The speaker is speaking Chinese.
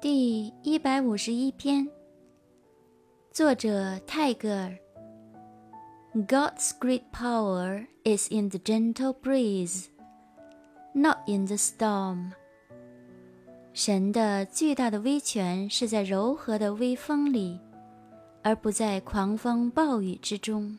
第一百五十一篇作者泰戈尔 god's great power is in the gentle breeze not in the storm 神的巨大的威权是在柔和的微风里而不在狂风暴雨之中